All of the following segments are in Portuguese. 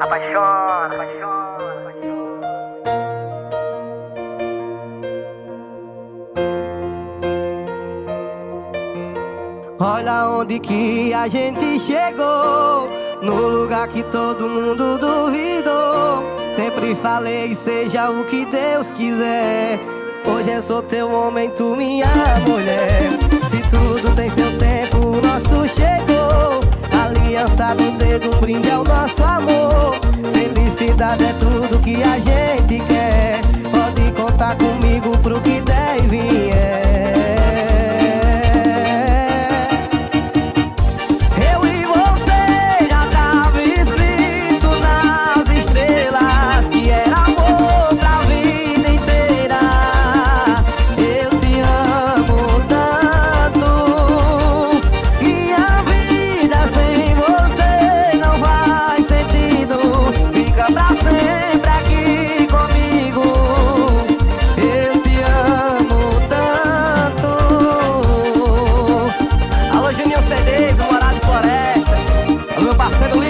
apaixona, apaixona. Olha onde que a gente chegou, no lugar que todo mundo duvidou. Sempre falei, seja o que Deus quiser. Hoje é eu sou teu homem, tu minha mulher. Se tudo tem seu tempo, o nosso chegou. Aliança do dedo, brinde ao nosso amor amizade é tudo que a gente quer. settle in.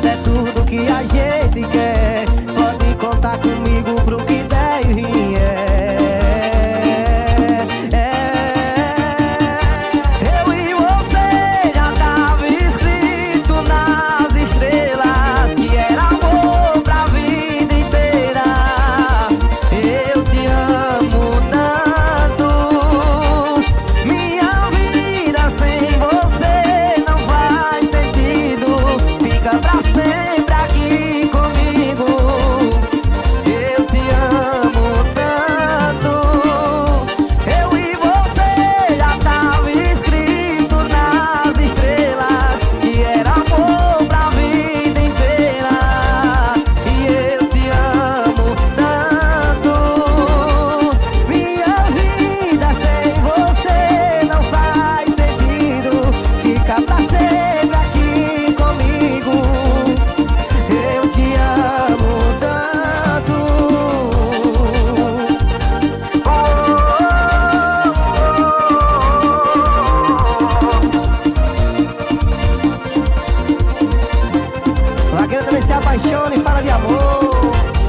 até tu Vaqueiro também se apaixona e fala de amor.